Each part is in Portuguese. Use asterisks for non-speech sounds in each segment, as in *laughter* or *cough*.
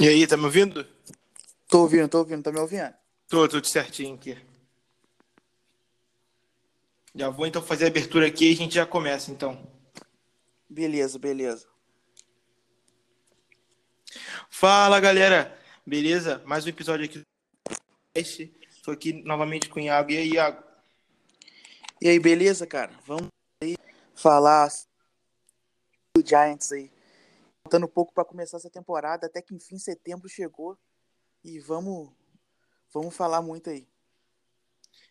E aí, tá me ouvindo? Tô ouvindo, tô ouvindo, tá me ouvindo? Tô, tudo certinho aqui. Já vou então fazer a abertura aqui e a gente já começa então. Beleza, beleza. Fala galera, beleza? Mais um episódio aqui do Estou aqui novamente com o Iago. E aí, Iago? E aí, beleza, cara? Vamos aí falar do Giants aí. Faltando pouco para começar essa temporada, até que enfim setembro chegou. E vamos, vamos falar muito aí.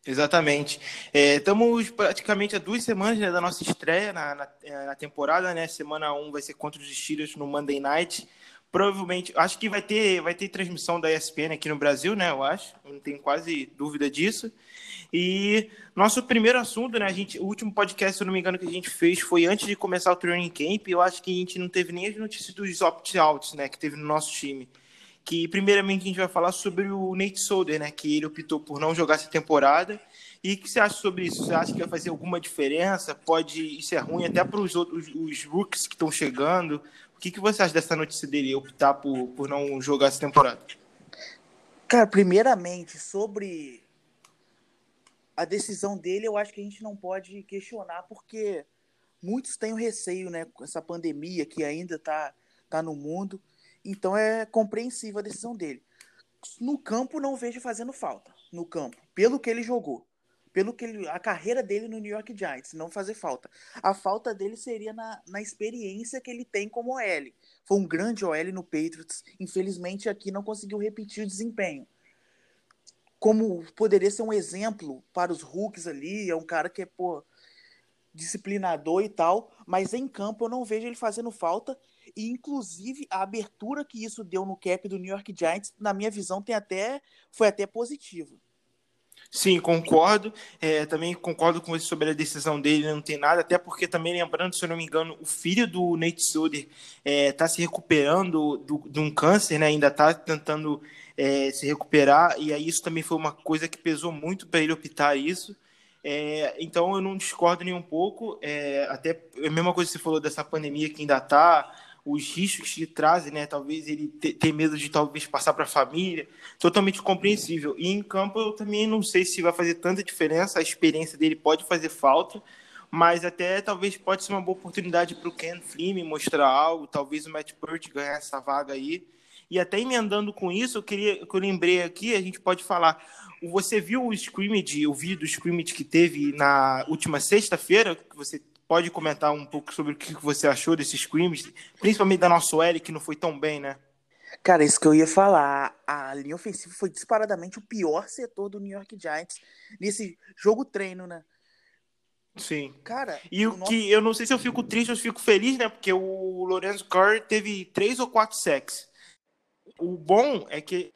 Exatamente. É, estamos praticamente há duas semanas né, da nossa estreia na, na, na, temporada, né? Semana 1 vai ser contra os Steelers no Monday Night. Provavelmente, acho que vai ter, vai ter transmissão da ESPN aqui no Brasil, né? Eu acho, não tenho quase dúvida disso. E nosso primeiro assunto, né? A gente, o último podcast, se eu não me engano, que a gente fez foi antes de começar o training camp. Eu acho que a gente não teve nem as notícias dos opt-outs, né? Que teve no nosso time. Que primeiramente a gente vai falar sobre o Nate Solder, né? Que ele optou por não jogar essa temporada. E o que você acha sobre isso? Você acha que vai fazer alguma diferença? Pode isso é ruim até para os outros os rookies que estão chegando? O que, que você acha dessa notícia dele optar por, por não jogar essa temporada? Cara, primeiramente, sobre a decisão dele, eu acho que a gente não pode questionar, porque muitos têm o receio, né, com essa pandemia que ainda está tá no mundo. Então é compreensível a decisão dele. No campo, não vejo fazendo falta. No campo, pelo que ele jogou. Pelo que ele, a carreira dele no New York Giants, não fazer falta. A falta dele seria na, na experiência que ele tem como OL. Foi um grande OL no Patriots. Infelizmente, aqui não conseguiu repetir o desempenho como poderia ser um exemplo para os rookies ali, é um cara que é, pô, disciplinador e tal, mas em campo eu não vejo ele fazendo falta, e inclusive a abertura que isso deu no cap do New York Giants, na minha visão, tem até foi até positivo. Sim, concordo. É, também concordo com você sobre a decisão dele, não tem nada, até porque também lembrando, se eu não me engano, o filho do Nate Soder está é, tá se recuperando do, de um câncer, né? Ainda está tentando é, se recuperar, e aí isso também foi uma coisa que pesou muito para ele optar isso. É, então eu não discordo nem um pouco, é, até a mesma coisa que você falou dessa pandemia que ainda está, os riscos que trazem, né? Talvez ele ter medo de talvez passar para a família, totalmente compreensível. E em campo eu também não sei se vai fazer tanta diferença, a experiência dele pode fazer falta, mas até talvez pode ser uma boa oportunidade para o Ken Flynn mostrar algo, talvez o Matt Purt ganhar essa vaga aí. E até emendando com isso, eu queria que eu lembrei aqui, a gente pode falar. Você viu o scrimmage, o vídeo do scrimmage que teve na última sexta-feira? Que você pode comentar um pouco sobre o que você achou desse scrimmage, principalmente da nossa L, que não foi tão bem, né? Cara, isso que eu ia falar. A linha ofensiva foi disparadamente o pior setor do New York Giants nesse jogo treino, né? Sim. Cara, e o, o que eu não sei se eu fico triste ou se fico feliz, né? Porque o Lorenzo Carr teve três ou quatro sacks o bom é que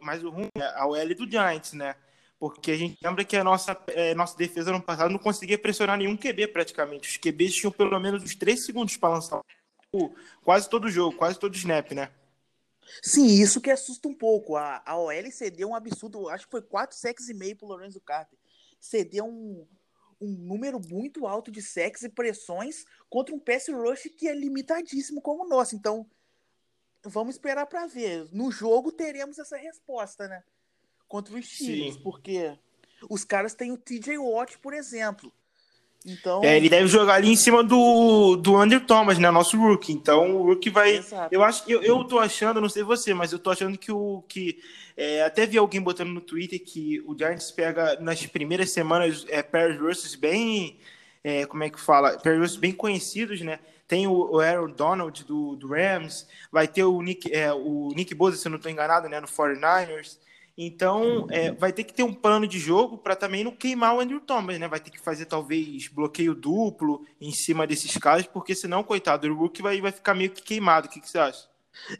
mas o ruim é a OL do Giants, né? Porque a gente lembra que a nossa, é, nossa defesa no passado não conseguia pressionar nenhum QB praticamente. Os QBs tinham pelo menos uns 3 segundos para lançar quase todo jogo, quase todo snap, né? Sim, isso que assusta um pouco. A, a OL cedeu um absurdo, acho que foi 4 sacks e meio pro Lorenzo Carter. Cedeu um, um número muito alto de sacks e pressões contra um pass rush que é limitadíssimo como o nosso. Então, vamos esperar para ver. No jogo teremos essa resposta, né? Contra os Steelers, porque os caras têm o TJ Watt, por exemplo. Então... É, ele deve jogar ali em cima do, do Andrew Thomas, né? Nosso rookie. Então o rookie vai. Exato. Eu acho eu, eu tô achando, não sei você, mas eu tô achando que o. que é, Até vi alguém botando no Twitter que o Giants pega nas primeiras semanas é, Paris versus bem. É, como é que fala? Paris bem conhecidos, né? tem o, Aaron Donald do, do, Rams, vai ter o Nick, é, o Nick Bosa, se eu não estou enganado, né, no 49ers. Então, é, vai ter que ter um plano de jogo para também não queimar o Andrew Thomas, né? Vai ter que fazer talvez bloqueio duplo em cima desses caras, porque senão, coitado, o Rook vai, vai ficar meio que queimado. O que, que você acha?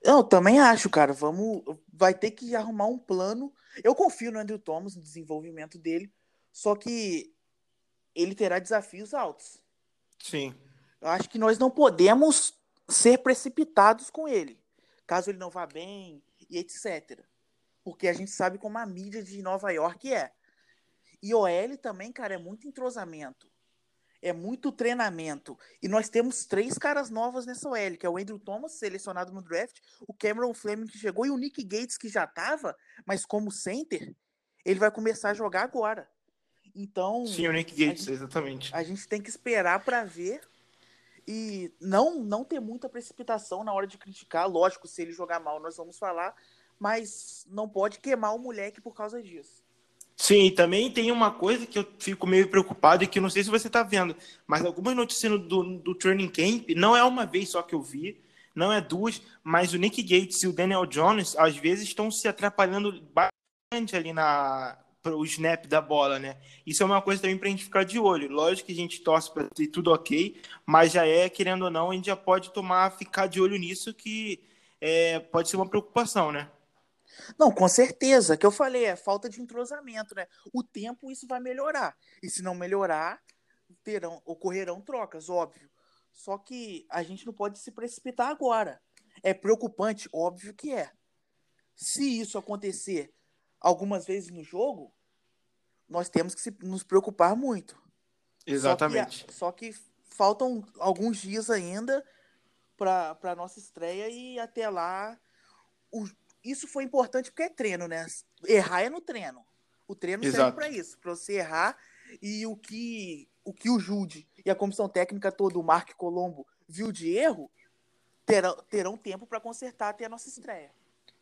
Eu também acho, cara. Vamos, vai ter que arrumar um plano. Eu confio no Andrew Thomas, no desenvolvimento dele, só que ele terá desafios altos. Sim. Eu acho que nós não podemos ser precipitados com ele, caso ele não vá bem e etc. Porque a gente sabe como a mídia de Nova York é. E o L também, cara, é muito entrosamento. é muito treinamento. E nós temos três caras novas nessa OL, que é o Andrew Thomas, selecionado no draft, o Cameron Fleming, que chegou, e o Nick Gates, que já estava, mas como center, ele vai começar a jogar agora. Então. Sim, o Nick Gates, a gente, exatamente. A gente tem que esperar para ver e não, não ter muita precipitação na hora de criticar. Lógico, se ele jogar mal, nós vamos falar, mas não pode queimar o moleque por causa disso. Sim, também tem uma coisa que eu fico meio preocupado e que não sei se você está vendo, mas algumas notícias do, do Training Camp, não é uma vez só que eu vi, não é duas, mas o Nick Gates e o Daniel Jones às vezes estão se atrapalhando bastante ali na o snap da bola, né? Isso é uma coisa também para a gente ficar de olho. Lógico que a gente torce para ter tudo ok, mas já é, querendo ou não, a gente já pode tomar, ficar de olho nisso que é, pode ser uma preocupação, né? Não, com certeza. Que eu falei, é falta de entrosamento, né? O tempo isso vai melhorar. E se não melhorar, terão, ocorrerão trocas, óbvio. Só que a gente não pode se precipitar agora. É preocupante, óbvio que é. Se isso acontecer algumas vezes no jogo, nós temos que se, nos preocupar muito. Exatamente. Só que, só que faltam alguns dias ainda para a nossa estreia e até lá o, isso foi importante porque é treino, né? Errar é no treino. O treino Exato. serve para isso, para você errar. E o que o que o Jude e a comissão técnica toda, o Mark Colombo, viu de erro, terão, terão tempo para consertar até a nossa estreia.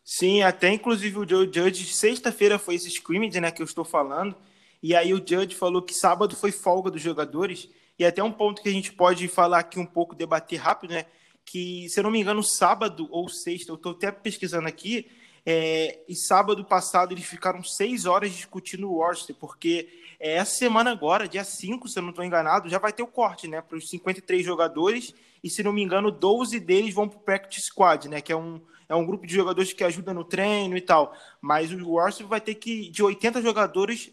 Sim, até inclusive o Joe Judge, sexta-feira foi esse scrimmage, né, que eu estou falando, e aí o Judge falou que sábado foi folga dos jogadores, e até um ponto que a gente pode falar aqui um pouco, debater rápido, né, que, se eu não me engano, sábado ou sexta, eu estou até pesquisando aqui, é, e sábado passado eles ficaram seis horas discutindo o Worcester, porque é, essa semana agora, dia 5, se eu não estou enganado, já vai ter o corte, né, para os 53 jogadores, e se não me engano, 12 deles vão para o Practice Squad, né, que é um, é um grupo de jogadores que ajuda no treino e tal, mas o Worcester vai ter que, de 80 jogadores,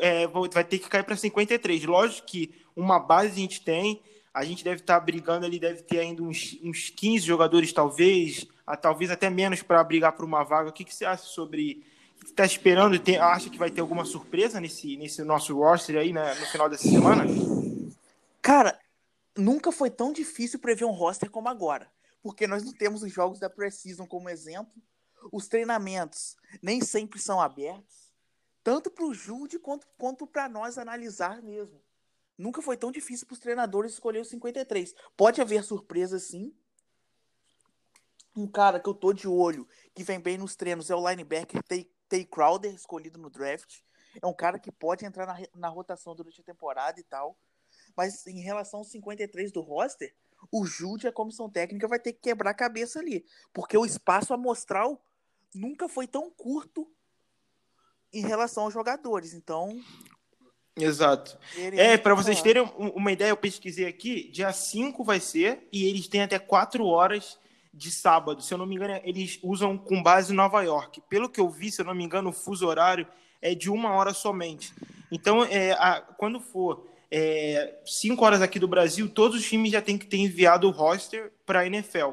é, vai ter que cair para 53. Lógico que uma base a gente tem, a gente deve estar tá brigando ali, deve ter ainda uns, uns 15 jogadores, talvez, a, talvez até menos para brigar por uma vaga. O que, que você acha sobre. Está esperando? Tem, acha que vai ter alguma surpresa nesse, nesse nosso roster aí né, no final dessa semana? Cara, nunca foi tão difícil prever um roster como agora. Porque nós não temos os jogos da Precision como exemplo. Os treinamentos nem sempre são abertos. Tanto para o Jude quanto, quanto para nós analisar mesmo. Nunca foi tão difícil para os treinadores escolher os 53. Pode haver surpresa, sim. Um cara que eu tô de olho, que vem bem nos treinos, é o linebacker Tay, Crowder, escolhido no draft. É um cara que pode entrar na, na rotação durante a temporada e tal. Mas em relação aos 53 do roster, o Jude e a comissão técnica vai ter que quebrar a cabeça ali. Porque o espaço amostral nunca foi tão curto em relação aos jogadores. Então, Exato. É, para vocês terem uma ideia, eu pesquisei aqui, dia 5 vai ser, e eles têm até 4 horas de sábado. Se eu não me engano, eles usam com base em Nova York. Pelo que eu vi, se eu não me engano, o fuso horário é de uma hora somente. Então, é, a, quando for 5 é, horas aqui do Brasil, todos os times já têm que ter enviado o roster para a NFL.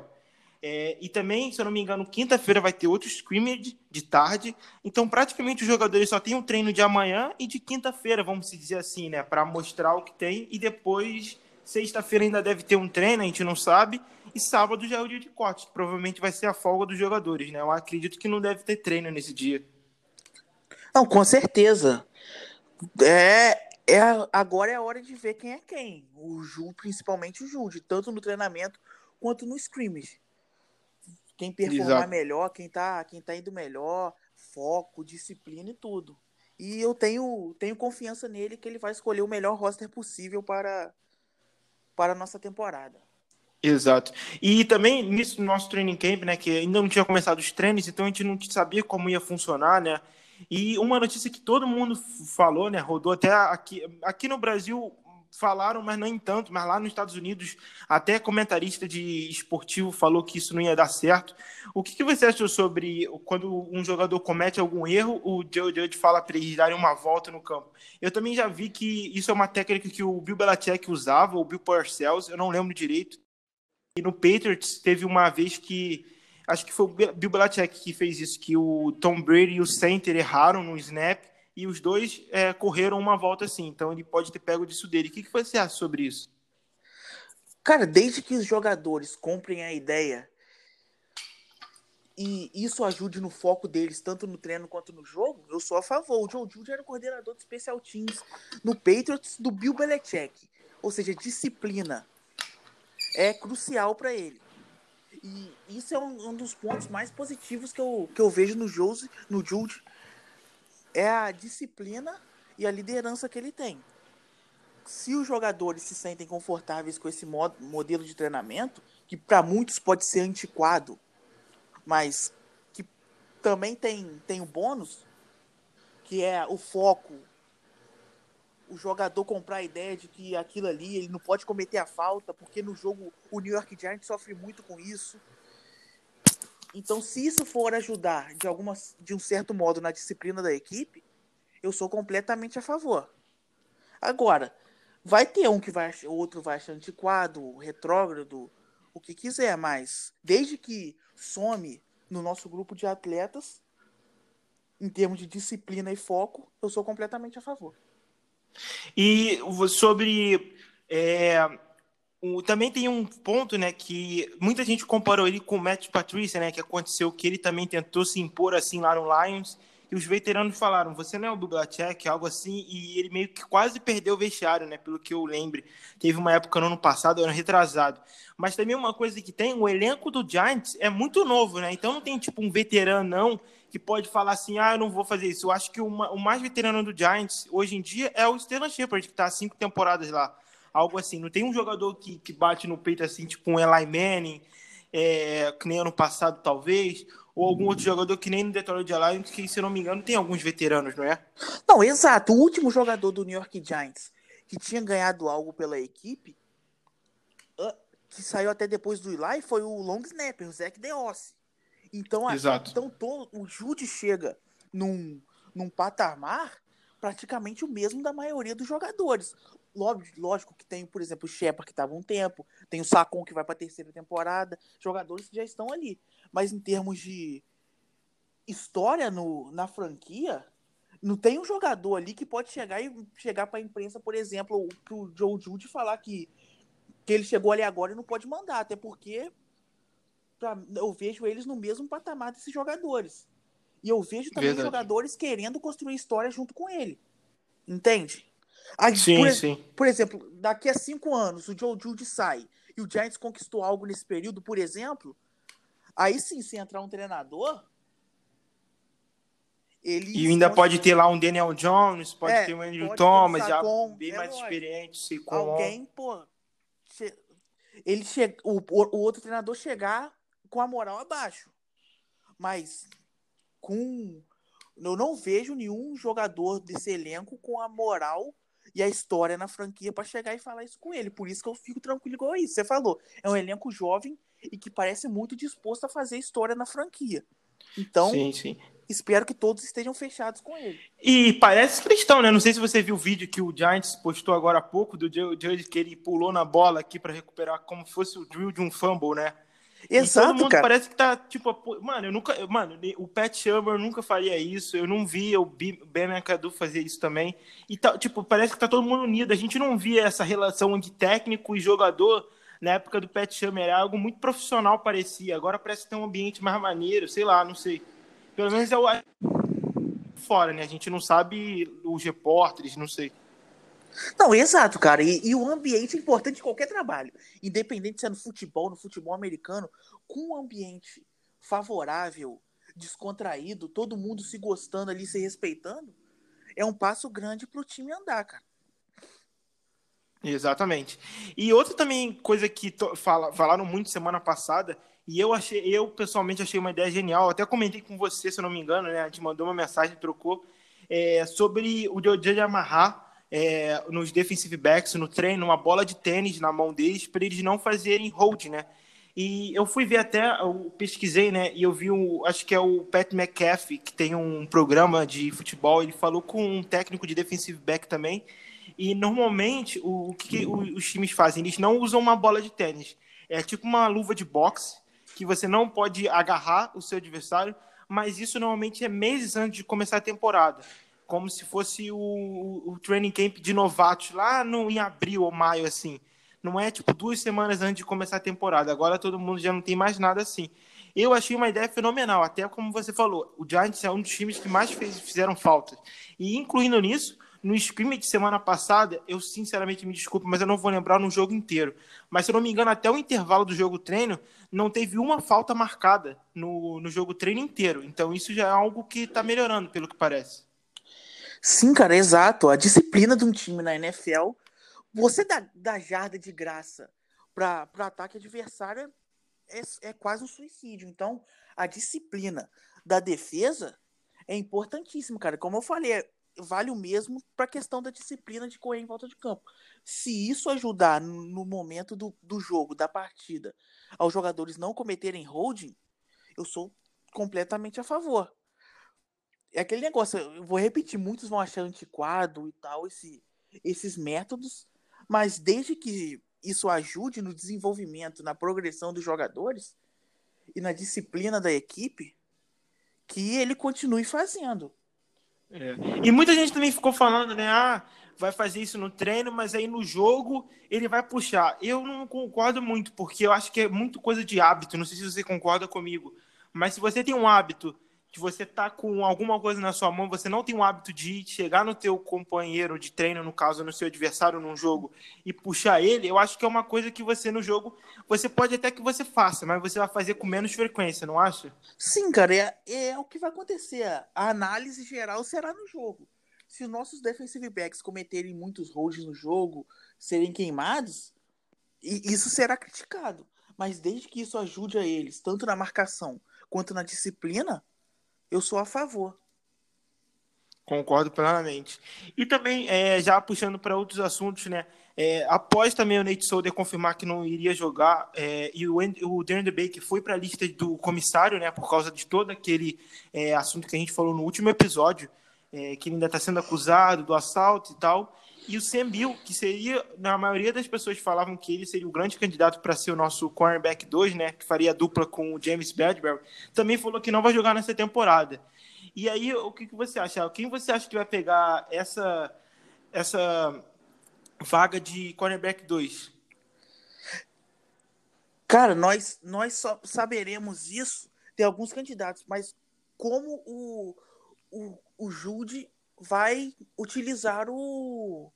É, e também, se eu não me engano, quinta-feira vai ter outro scrimmage de tarde. Então, praticamente os jogadores só têm um treino de amanhã e de quinta-feira, vamos dizer assim, né? Para mostrar o que tem. E depois, sexta-feira ainda deve ter um treino, a gente não sabe. E sábado já é o dia de corte, que provavelmente vai ser a folga dos jogadores, né? Eu acredito que não deve ter treino nesse dia. Não, com certeza. É, é, agora é a hora de ver quem é quem. O Ju, principalmente o Ju, tanto no treinamento quanto no scrimmage quem performar Exato. melhor, quem tá, quem tá indo melhor, foco, disciplina e tudo. E eu tenho, tenho confiança nele que ele vai escolher o melhor roster possível para, para a nossa temporada. Exato. E também nisso nosso training camp, né, que ainda não tinha começado os treinos, então a gente não sabia como ia funcionar, né? E uma notícia que todo mundo falou, né, rodou até aqui, aqui no Brasil, falaram, mas não em tanto, mas lá nos Estados Unidos, até comentarista de esportivo falou que isso não ia dar certo. O que, que você achou sobre quando um jogador comete algum erro, o Joe Judge fala para eles darem uma volta no campo? Eu também já vi que isso é uma técnica que o Bill Belichick usava, o Bill Parcells, eu não lembro direito. E no Patriots teve uma vez que acho que foi o Bill Belichick que fez isso, que o Tom Brady e o center erraram no snap e os dois é, correram uma volta assim. Então ele pode ter pego disso dele. O que, que você acha sobre isso? Cara, desde que os jogadores comprem a ideia e isso ajude no foco deles, tanto no treino quanto no jogo, eu sou a favor. O Joe Judy era o coordenador de Special Teams no Patriots do Bill Belichick. Ou seja, disciplina é crucial para ele. E isso é um, um, dos pontos mais positivos que eu, que eu vejo no Jose, no Jude. É a disciplina e a liderança que ele tem. Se os jogadores se sentem confortáveis com esse modo, modelo de treinamento, que para muitos pode ser antiquado, mas que também tem, tem o bônus, que é o foco, o jogador comprar a ideia de que aquilo ali ele não pode cometer a falta, porque no jogo o New York Giants sofre muito com isso. Então, se isso for ajudar de alguma, de um certo modo na disciplina da equipe, eu sou completamente a favor. Agora, vai ter um que vai, outro vai achar antiquado, retrógrado, o que quiser, mas desde que some no nosso grupo de atletas, em termos de disciplina e foco, eu sou completamente a favor. E sobre. É, também tem um ponto, né, que muita gente comparou ele com o Matt Patricia, né, que aconteceu que ele também tentou se impor assim lá no Lions, e os veteranos falaram, você não é o Belichick, algo assim, e ele meio que quase perdeu o vestiário, né, pelo que eu lembro. Teve uma época no ano passado, ano retrasado. Mas também uma coisa que tem, o elenco do Giants é muito novo, né, então não tem tipo um veterano não, que pode falar assim, ah, eu não vou fazer isso. Eu acho que o, o mais veterano do Giants hoje em dia é o Stellan Shepard, que está há cinco temporadas lá. Algo assim. Não tem um jogador que, que bate no peito assim, tipo um Eli Manning, é, que nem ano passado, talvez, ou algum outro jogador que nem no Detroit Lions, que, se não me engano, tem alguns veteranos, não é? Não, exato. O último jogador do New York Giants que tinha ganhado algo pela equipe, ah, que saiu até depois do Eli, foi o long snapper, o Zach DeOssi. Então, Exato. então todo, o Jude chega num, num patamar praticamente o mesmo da maioria dos jogadores. Lógico, que tem, por exemplo, o Shepard que estava um tempo, tem o Sacon que vai para a terceira temporada, jogadores que já estão ali. Mas em termos de história no, na franquia, não tem um jogador ali que pode chegar e chegar para a imprensa, por exemplo, para o Joe Jude falar que, que ele chegou ali agora e não pode mandar, até porque pra, eu vejo eles no mesmo patamar desses jogadores. E eu vejo também Verdade. jogadores querendo construir história junto com ele. Entende? Aí, sim, por, sim. Por exemplo, daqui a cinco anos o Joe Judy sai e o Giants conquistou algo nesse período, por exemplo, aí sim, se entrar um treinador, ele e ainda pode ter lá um Daniel Jones, pode é, ter um Andrew Thomas, já com, bem é mais lógico. experiente. Se com Alguém, pô, ele che... o, o outro treinador chegar com a moral abaixo. Mas com. Eu não vejo nenhum jogador desse elenco com a moral e a história na franquia para chegar e falar isso com ele. Por isso que eu fico tranquilo igual isso. Você falou, é um elenco jovem e que parece muito disposto a fazer história na franquia. Então, sim, sim. espero que todos estejam fechados com ele. E parece cristão, né? Não sei se você viu o vídeo que o Giants postou agora há pouco do Judge que ele pulou na bola aqui para recuperar como fosse o drill de um fumble, né? Exato, e todo mundo cara. parece que tá, tipo, mano, eu nunca, mano, o Pat Shermer nunca faria isso, eu não via o Ben McAdoo fazer isso também, e tá, tipo, parece que tá todo mundo unido, a gente não via essa relação de técnico e jogador na época do Pat Shermer, era algo muito profissional parecia, agora parece que tem um ambiente mais maneiro, sei lá, não sei, pelo menos é o fora, né, a gente não sabe os repórteres, não sei. Não, exato, cara. E, e, o ambiente é importante em qualquer trabalho. Independente se é no futebol, no futebol americano, com um ambiente favorável, descontraído, todo mundo se gostando ali, se respeitando, é um passo grande pro time andar, cara. Exatamente. E outra também coisa que fala, falaram muito semana passada, e eu achei, eu pessoalmente achei uma ideia genial, até comentei com você, se eu não me engano, né? A gente mandou uma mensagem, trocou, é, sobre o de amarrar é, nos defensive backs, no treino, uma bola de tênis na mão deles para eles não fazerem hold, né? E eu fui ver até, eu pesquisei, né? E eu vi, o, acho que é o Pat McAfee, que tem um programa de futebol, ele falou com um técnico de defensive back também. E normalmente, o, o que, os times fazem? Eles não usam uma bola de tênis. É tipo uma luva de boxe, que você não pode agarrar o seu adversário, mas isso normalmente é meses antes de começar a temporada como se fosse o, o training camp de novatos lá no, em abril ou maio, assim. Não é tipo duas semanas antes de começar a temporada. Agora todo mundo já não tem mais nada assim. Eu achei uma ideia fenomenal, até como você falou, o Giants é um dos times que mais fez, fizeram falta. E incluindo nisso, no scrimmage de semana passada, eu sinceramente me desculpo, mas eu não vou lembrar no jogo inteiro. Mas se eu não me engano, até o intervalo do jogo treino, não teve uma falta marcada no, no jogo treino inteiro. Então isso já é algo que está melhorando, pelo que parece. Sim, cara, exato. A disciplina de um time na NFL, você dá, dá jarda de graça para ataque adversário é, é quase um suicídio. Então, a disciplina da defesa é importantíssima, cara. Como eu falei, vale o mesmo para a questão da disciplina de correr em volta de campo. Se isso ajudar no momento do, do jogo, da partida, aos jogadores não cometerem holding, eu sou completamente a favor. É aquele negócio, eu vou repetir, muitos vão achar antiquado e tal, esse, esses métodos, mas desde que isso ajude no desenvolvimento, na progressão dos jogadores e na disciplina da equipe, que ele continue fazendo. É. E muita gente também ficou falando, né? Ah, vai fazer isso no treino, mas aí no jogo ele vai puxar. Eu não concordo muito, porque eu acho que é muito coisa de hábito. Não sei se você concorda comigo. Mas se você tem um hábito de você tá com alguma coisa na sua mão, você não tem o hábito de chegar no teu companheiro de treino, no caso, no seu adversário num jogo e puxar ele, eu acho que é uma coisa que você no jogo, você pode até que você faça, mas você vai fazer com menos frequência, não acha? Sim, cara, é, é o que vai acontecer. A análise geral será no jogo. Se os nossos defensive backs cometerem muitos holds no jogo, serem queimados, isso será criticado. Mas desde que isso ajude a eles, tanto na marcação quanto na disciplina, eu sou a favor. Concordo plenamente. E também, é, já puxando para outros assuntos, né? É, após também o Nate Solder confirmar que não iria jogar, é, e o, o Darren Baker foi para a lista do comissário, né? Por causa de todo aquele é, assunto que a gente falou no último episódio, é, que ele ainda está sendo acusado do assalto e tal. E o Sam Bill, que seria, na maioria das pessoas falavam que ele seria o grande candidato para ser o nosso cornerback 2, né, que faria dupla com o James Bradbury, também falou que não vai jogar nessa temporada. E aí, o que, que você acha? Quem você acha que vai pegar essa, essa vaga de cornerback 2? Cara, nós, nós só saberemos isso. Tem alguns candidatos, mas como o, o, o Jude vai utilizar o,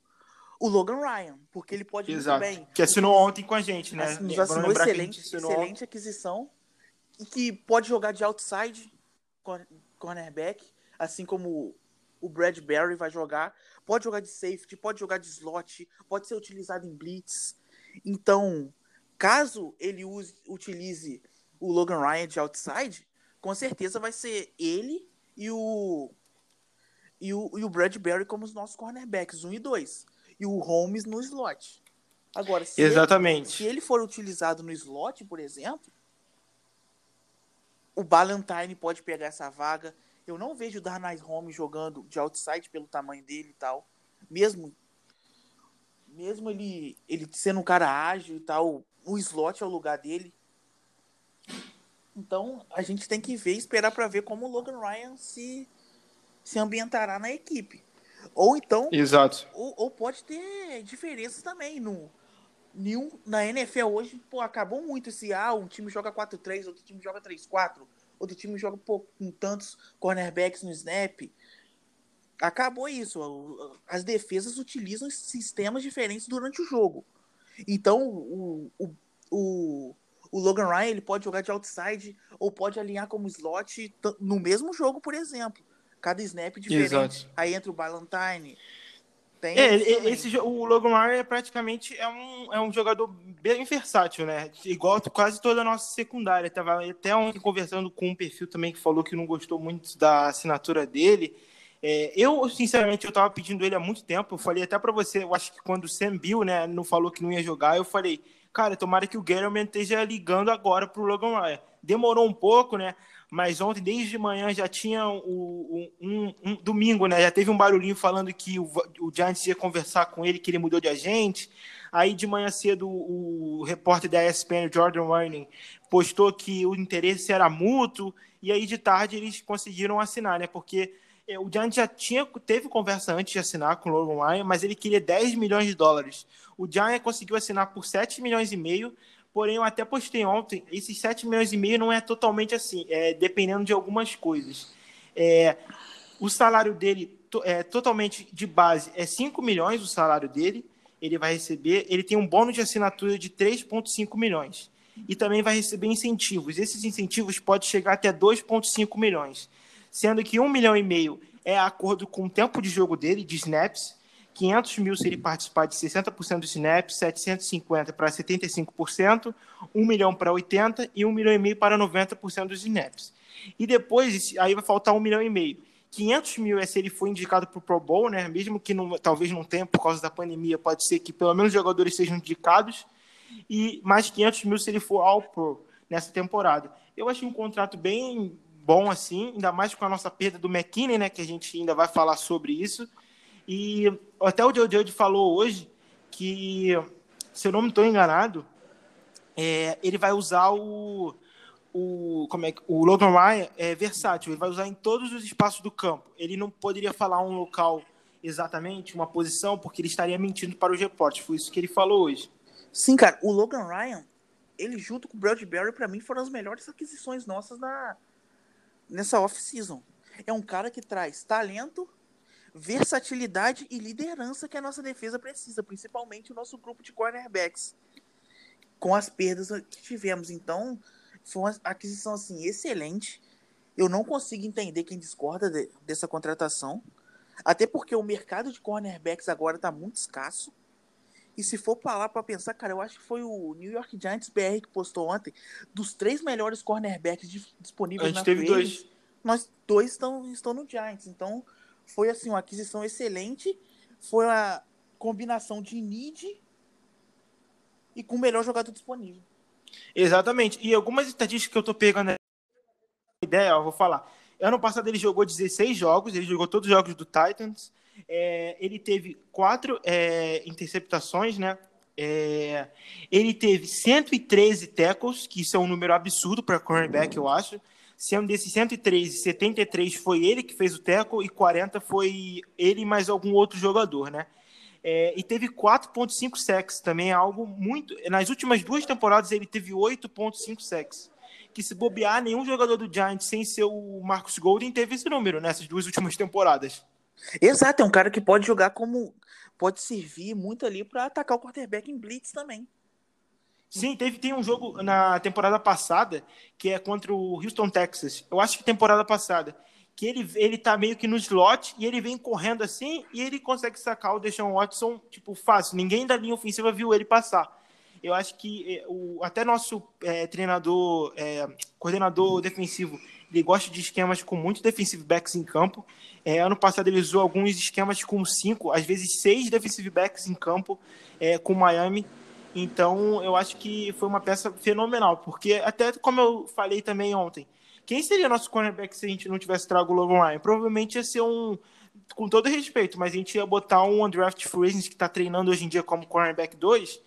o Logan Ryan, porque ele pode Exato. muito bem. Que assinou ontem com a gente, né? Nos assinou excelente, excelente aquisição e que pode jogar de outside cornerback, assim como o Bradbury vai jogar. Pode jogar de safety, pode jogar de slot, pode ser utilizado em blitz. Então, caso ele use, utilize o Logan Ryan de outside, com certeza vai ser ele e o e o, e o Bradbury como os nossos cornerbacks, 1 um e 2. E o Holmes no slot. Agora, se Exatamente. Ele, se ele for utilizado no slot, por exemplo, o Ballantyne pode pegar essa vaga. Eu não vejo o Darnay Holmes jogando de outside pelo tamanho dele e tal. Mesmo mesmo ele, ele sendo um cara ágil e tal, o slot é o lugar dele. Então, a gente tem que ver, esperar para ver como o Logan Ryan se se ambientará na equipe. Ou então. Exato. Ou, ou pode ter diferenças também. No, nenhum, na NFL hoje, pô, acabou muito esse. Ah, um time joga 4-3, outro time joga 3-4, outro time joga pô, com tantos cornerbacks no snap. Acabou isso. As defesas utilizam sistemas diferentes durante o jogo. Então, o, o, o, o Logan Ryan ele pode jogar de outside ou pode alinhar como slot no mesmo jogo, por exemplo. Cada snap diferente. Exato. Aí entra o Ballantyne. Tem é, esse, o Logan Ryan é praticamente é um, é um jogador bem versátil, né? Igual quase toda a nossa secundária. Tava até ontem conversando com um perfil também que falou que não gostou muito da assinatura dele. É, eu, sinceramente, eu tava pedindo ele há muito tempo. Eu falei até para você, eu acho que quando o Sam Bill, né, não falou que não ia jogar, eu falei, cara, tomara que o Gettleman esteja ligando agora pro Logan Ryan. Demorou um pouco, né? Mas ontem, desde de manhã, já tinha o, um, um, domingo, né? Já teve um barulhinho falando que o, o Giants ia conversar com ele, que ele mudou de agente. Aí de manhã cedo, o, o repórter da ESPN, Jordan Warning, postou que o interesse era mútuo, e aí de tarde eles conseguiram assinar, né? Porque É, o Giants já tinha, teve conversa antes de assinar com o Logan Ryan, mas ele queria 10 milhões de dólares. O Giants conseguiu assinar por 7 milhões e meio, porém eu até postei ontem, esses 7 milhões e meio não é totalmente assim, é dependendo de algumas coisas. É, o salário dele é totalmente de base é 5 milhões o salário dele, ele vai receber, ele tem um bônus de assinatura de 3,5 milhões. E também vai receber incentivos. Esses incentivos podem chegar até 2,5 milhões sendo que um milhão e meio é acordo com o tempo de jogo dele, de snaps, 500 mil se ele participar de 60% dos snaps, 750 para 75%, 1 milhão para 80% e 1 milhão e meio para 90% dos snaps. E depois, aí vai faltar 1 milhão e meio. 500 mil é se ele for indicado para o Pro Bowl, né? mesmo que não, talvez não tenha por causa da pandemia, pode ser que pelo menos os jogadores sejam indicados, e mais 500 mil se ele for ao Pro nessa temporada. Eu achei um contrato bem, bom assim, ainda mais com a nossa perda do McKinney, né, que a gente ainda vai falar sobre isso. E até o Joe Judge falou hoje que, se eu não me estou enganado, é, ele vai usar o, o, como é, o Logan Ryan é versátil, ele vai usar em todos os espaços do campo. Ele não poderia falar um local exatamente, uma posição, porque ele estaria mentindo para os repórteres. Foi isso que ele falou hoje. Sim, cara, o Logan Ryan, ele junto com o Bradbury, para mim, foram as melhores aquisições nossas na, nessa off-season. É um cara que traz talento, versatilidade e liderança que a nossa defesa precisa, principalmente o nosso grupo de cornerbacks. Com as perdas que tivemos. Então, foi uma aquisição assim excelente. Eu não consigo entender quem discorda de, dessa contratação. Até porque o mercado de cornerbacks agora está muito escasso. E se for falar para pensar, cara, eu acho que foi o New York Giants BR que postou ontem dos três melhores cornerbacks disponíveis na teve dois. Nós dois estão, estão no Giants. Então, foi assim uma aquisição excelente. Foi a combinação de need e com o melhor jogador disponível. Exatamente. E algumas estatísticas que eu tô pegando ideia, eu vou falar. Ano passado ele jogou 16 jogos, ele jogou todos os jogos do Titans. É, ele teve quatro é, interceptações, né? É, ele teve 113 tackles, que isso é um número absurdo para cornerback, eu acho. Sendo desses 113, 73 foi ele que fez o tackle e 40 foi ele mais algum outro jogador, né? É, e teve 4.5 sacks, também é algo muito... Nas últimas duas temporadas ele teve 8.5 sacks. Que se bobear, nenhum jogador do Giants sem ser o Marcus Golden teve esse número nessas duas últimas *laughs* temporadas. Exato, é um cara que pode jogar como. Pode servir muito ali para atacar o quarterback em blitz também. Sim, teve tem um jogo na temporada passada que é contra o Houston Texas. Eu acho que temporada passada que ele ele tá meio que no slot e ele vem correndo assim e ele consegue sacar o Deshaun Watson tipo fácil. Ninguém da linha ofensiva viu ele passar. Eu acho que é, o até nosso é, treinador, é, coordenador defensivo ele gosta de esquemas com muitos defensive backs em campo. É, ano passado ele usou alguns esquemas com cinco, às vezes seis defensive backs em campo é, com Miami. Então eu acho que foi uma peça fenomenal, porque até como eu falei também ontem, quem seria nosso cornerback se a gente não tivesse trago o Logan Ryan? Provavelmente ia ser um, com todo respeito, mas a gente ia botar um undraft free que está treinando hoje em dia como cornerback 2,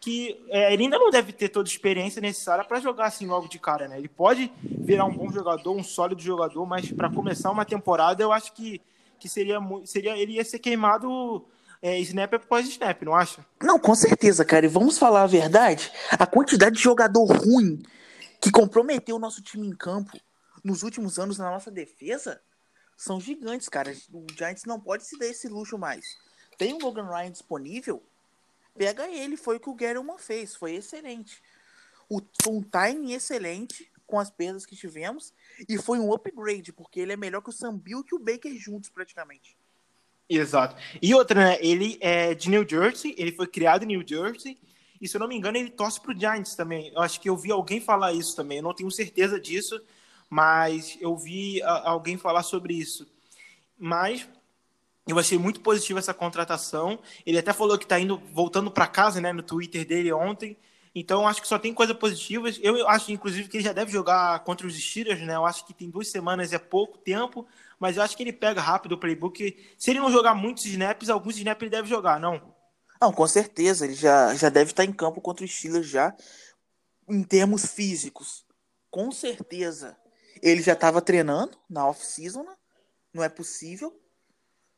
que é, ele ainda não deve ter toda a experiência necessária para jogar assim logo de cara, né? Ele pode virar um bom jogador, um sólido jogador, mas para começar uma temporada eu acho que, que seria seria ele ia ser queimado é, snap após snap, não acha? Não, com certeza, cara. E vamos falar a verdade, a quantidade de jogador ruim que comprometeu o nosso time em campo nos últimos anos na nossa defesa são gigantes, cara. O Giants não pode se dar esse luxo mais. Tem o Logan Ryan disponível, pega ele. Foi o que o Gettleman fez, foi excelente. O, foi um timing excelente com as perdas que tivemos e foi um upgrade, porque ele é melhor que o Sam Bill e o Baker juntos praticamente. Exato. E outra, né? Ele é de New Jersey, ele foi criado em New Jersey, e se eu não me engano, ele torce pro Giants também. Eu acho que eu vi alguém falar isso também, eu não tenho certeza disso, mas eu vi alguém falar sobre isso. Mas eu achei muito positiva essa contratação. Ele até falou que está indo voltando para casa, né, no Twitter dele ontem. Então acho que só tem coisas positivas. Eu acho inclusive que ele já deve jogar contra os Steelers, né? Eu acho que tem duas semanas é pouco tempo, mas eu acho que ele pega rápido o playbook. Se ele não jogar muitos snaps, alguns snaps ele deve jogar, não? Não, com certeza. Ele já, já deve estar em campo contra os Steelers já em termos físicos. Com certeza. Ele já estava treinando na off-season, né? não é possível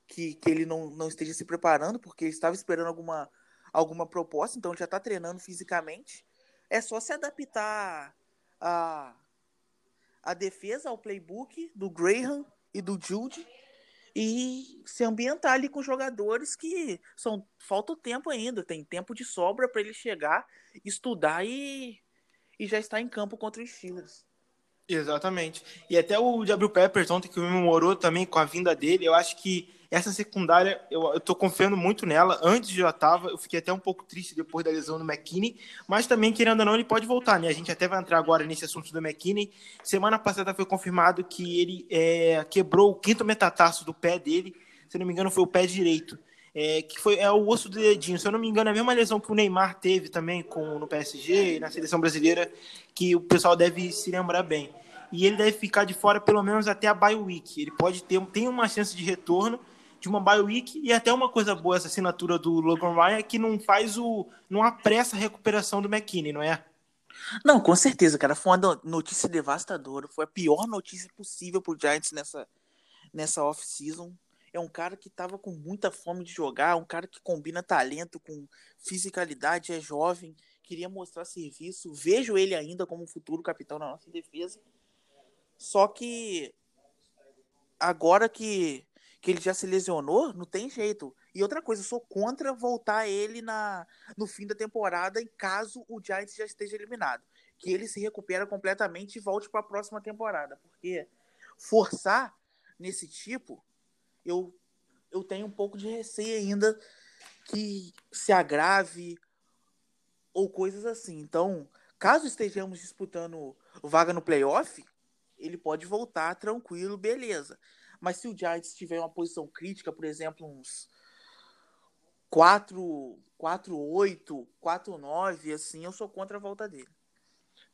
que, que ele não, não esteja se preparando, porque ele estava esperando alguma, alguma proposta, então ele já está treinando fisicamente. É só se adaptar a, a defesa ao playbook do Graham e do Jude e se ambientar ali com jogadores que são falta o tempo ainda, tem tempo de sobra para ele chegar, estudar e, e já estar em campo contra os Steelers. Exatamente. E até o Gabriel Peppers ontem que memorou também com a vinda dele, eu acho que essa secundária, eu, eu tô confiando muito nela. Antes já tava, eu fiquei até um pouco triste depois da lesão do McKinney, mas também, querendo ou não, ele pode voltar, né? A gente até vai entrar agora nesse assunto do McKinney. Semana passada foi confirmado que ele é, quebrou o quinto metatarso do pé dele, se não me engano, foi o pé direito. É, que foi é o osso do dedinho. Se eu não me engano, é a mesma lesão que o Neymar teve também com, no PSG, na seleção brasileira, que o pessoal deve se lembrar bem. E ele deve ficar de fora pelo menos até a bye week. Ele pode ter tem uma chance de retorno, de uma bye week e até uma coisa boa essa assinatura do Logan Ryan é que não faz o não apressa a recuperação do McKinney, não é? Não, com certeza, cara, foi uma notícia devastadora, foi a pior notícia possível pro Giants nessa nessa off-season. É um cara que tava com muita fome de jogar, um cara que combina talento com fisicalidade, é jovem, queria mostrar serviço, vejo ele ainda como futuro capitão na nossa defesa. Só que agora que que ele já se lesionou, não tem jeito. E outra coisa, eu sou contra voltar ele na, no fim da temporada em caso o Giants já esteja eliminado. Que ele se recupera completamente e volte para a próxima temporada. Porque forçar nesse tipo, eu, eu tenho um pouco de receio ainda que se agrave ou coisas assim. Então, caso estejamos disputando vaga no playoff, ele pode voltar tranquilo, beleza. Mas se o Giants tiver uma posição crítica, por exemplo, uns 4, 4 8, 4 9, assim, eu sou contra a volta dele.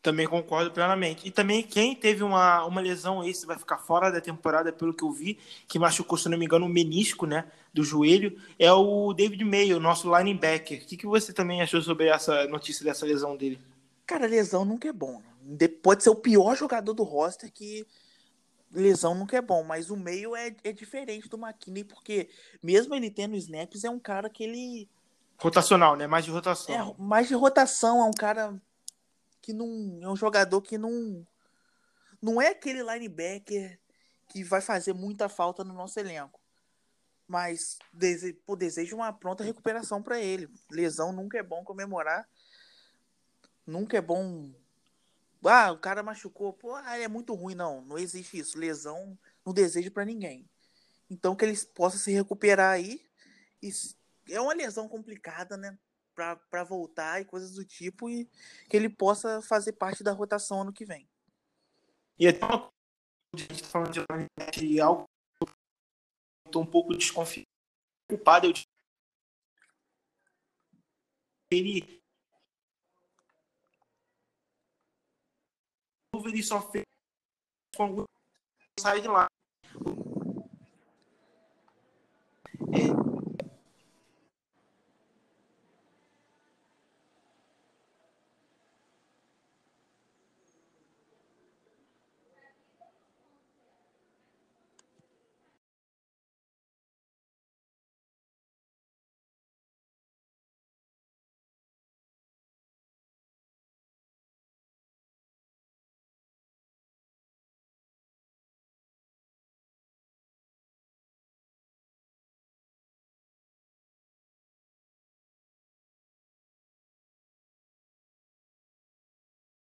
Também concordo plenamente. E também quem teve uma, uma lesão esse vai ficar fora da temporada, pelo que eu vi, que machucou, se não me engano, o menisco, né, do joelho, é o David Mayo, nosso linebacker. O que, que você também achou sobre essa notícia dessa lesão dele? Cara, lesão nunca é bom. Né? Pode ser o pior jogador do roster que lesão nunca é bom, mas o meio é, é diferente do McKinney, porque mesmo ele tendo snaps, é um cara que ele. Rotacional, né? Mais de rotação. É, mais de rotação, é um cara que não. É um jogador que não. Não é aquele linebacker que vai fazer muita falta no nosso elenco. Mas dese, pô, desejo uma pronta recuperação para ele. Lesão nunca é bom comemorar. Nunca é bom ah, o cara machucou. Pô, ah, é muito ruim. Não, não existe isso. Lesão não desejo para ninguém. Então que eles possam se recuperar aí. É uma lesão complicada, né? Para voltar e coisas do tipo. E que ele possa fazer parte da rotação ano que vem. E até uma a gente tá falando de algo estou um pouco desconfiado. Eu ele Wolverine só fez com sair de lá. É,